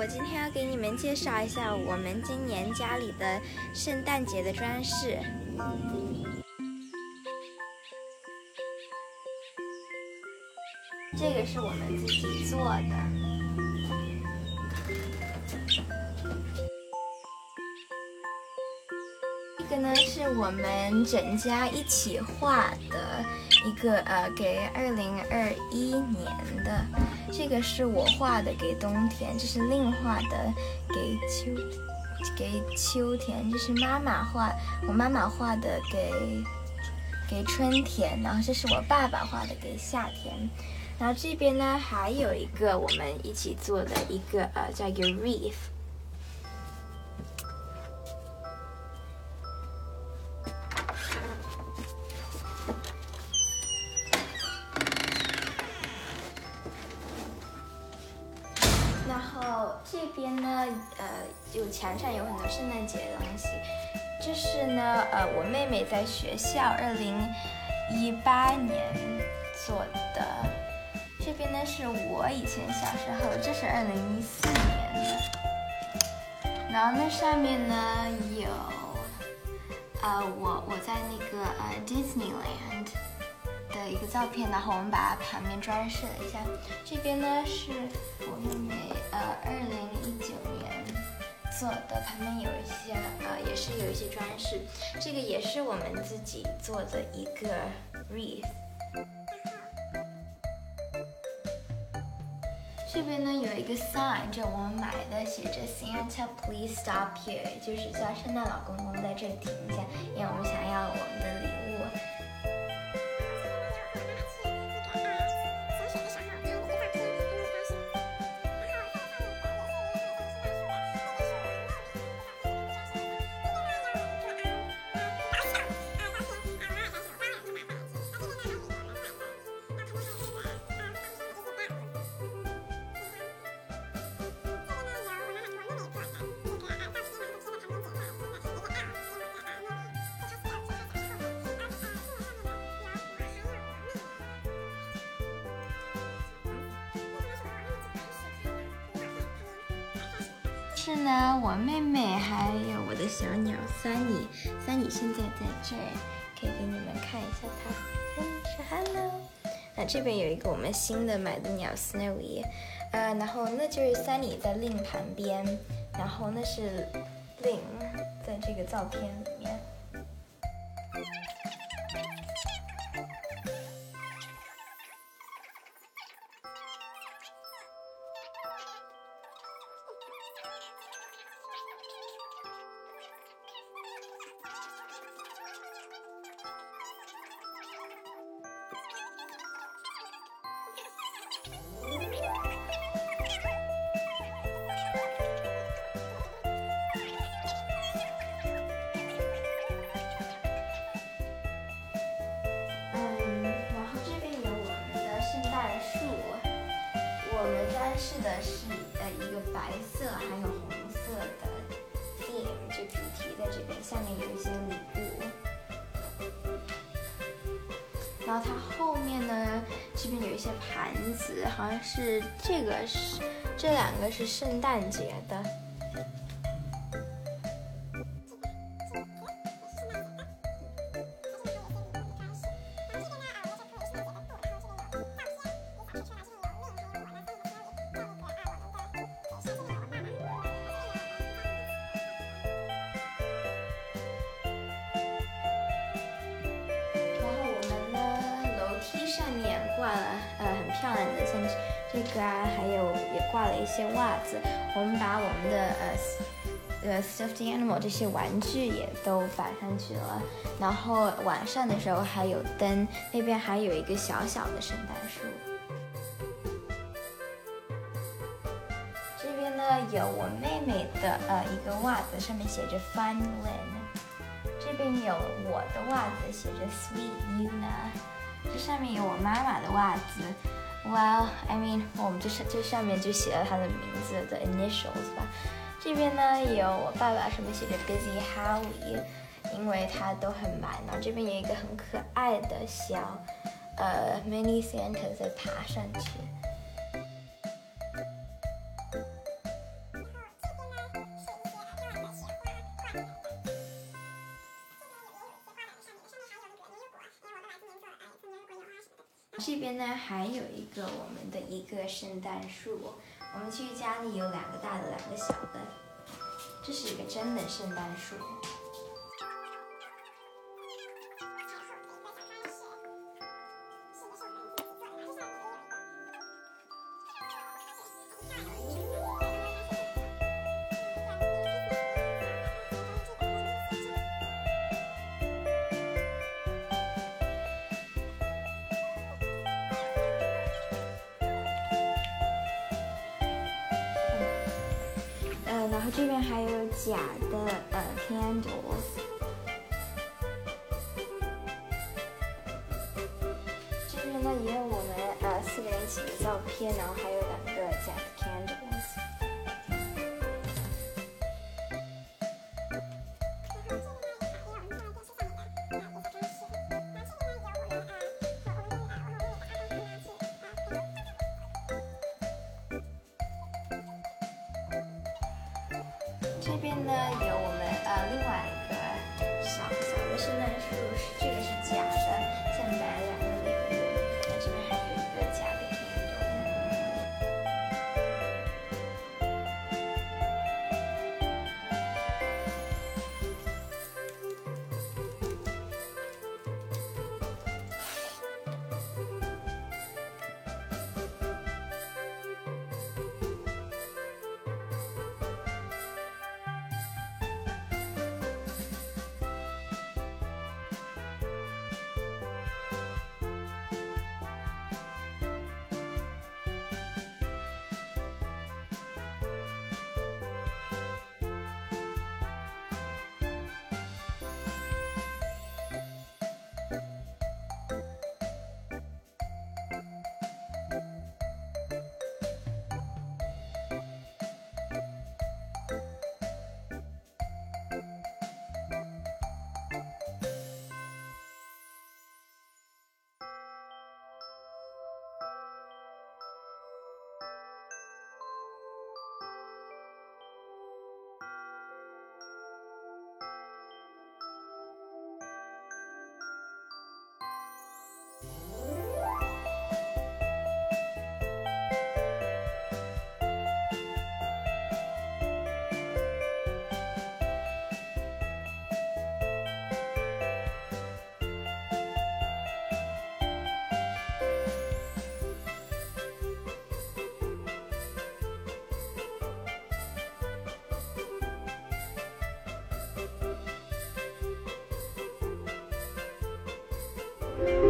我今天要给你们介绍一下我们今年家里的圣诞节的装饰。这个是我们自己做的，这个呢是我们整家一起画的一个呃，给二零二一年的。这个是我画的给冬天，这是另画的给秋给秋天，这是妈妈画我妈妈画的给给春天，然后这是我爸爸画的给夏天。然后这边呢，还有一个我们一起做的一个呃，叫一个 wreath。呃，有墙上有很多圣诞节的东西。这是呢，呃，我妹妹在学校二零一八年做的。这边呢是我以前小时候，这是二零一四年的。然后那上面呢有，呃，我我在那个呃 Disneyland 一个照片，然后我们把它旁边装饰了一下。这边呢是我妹妹呃二零一九年做的，旁边有一些呃也是有一些装饰。这个也是我们自己做的一个 wreath。这边呢有一个 sign，这我们买的，写着 Santa Please Stop Here，就是叫圣诞老公公在这停一下，因为我们想要我们的礼物。是呢，我妹妹还有我的小鸟 Sunny，Sunny 现在在这儿，可以给你们看一下它。嗯，是 Hello。那这边有一个我们新的买的鸟 Snowy，呃，然后那就是 Sunny 在 Lin 旁边，然后那是 Lin 在这个照片里面。嗯，然后这边有我们的下面有一些礼物。然后它后面呢，这边有一些盘子，好像是这个是这两个是圣诞节的。上面挂了呃很漂亮的，像这个啊，还有也挂了一些袜子。我们把我们的呃呃 stuffed animal 这些玩具也都摆上去了。然后晚上的时候还有灯，那边还有一个小小的圣诞树。这边呢有我妹妹的呃一个袜子，上面写着 Fun Lin。这边有我的袜子，写着 Sweet Una。上面有我妈妈的袜子。Well, I mean，我们这上这上面就写了她的名字的 initials 吧。这边呢有我爸爸，上面写着 Busy Howie，因为他都很忙。然后这边有一个很可爱的小呃 mini Santa 在爬上去。一个我们的一个圣诞树，我们去家里有两个大的，两个小的，这是一个真的圣诞树。然后这边还有假的呃 candles，这边呢有我们呃另外一个小小的圣诞树，是这个是假的，像白兰嗯。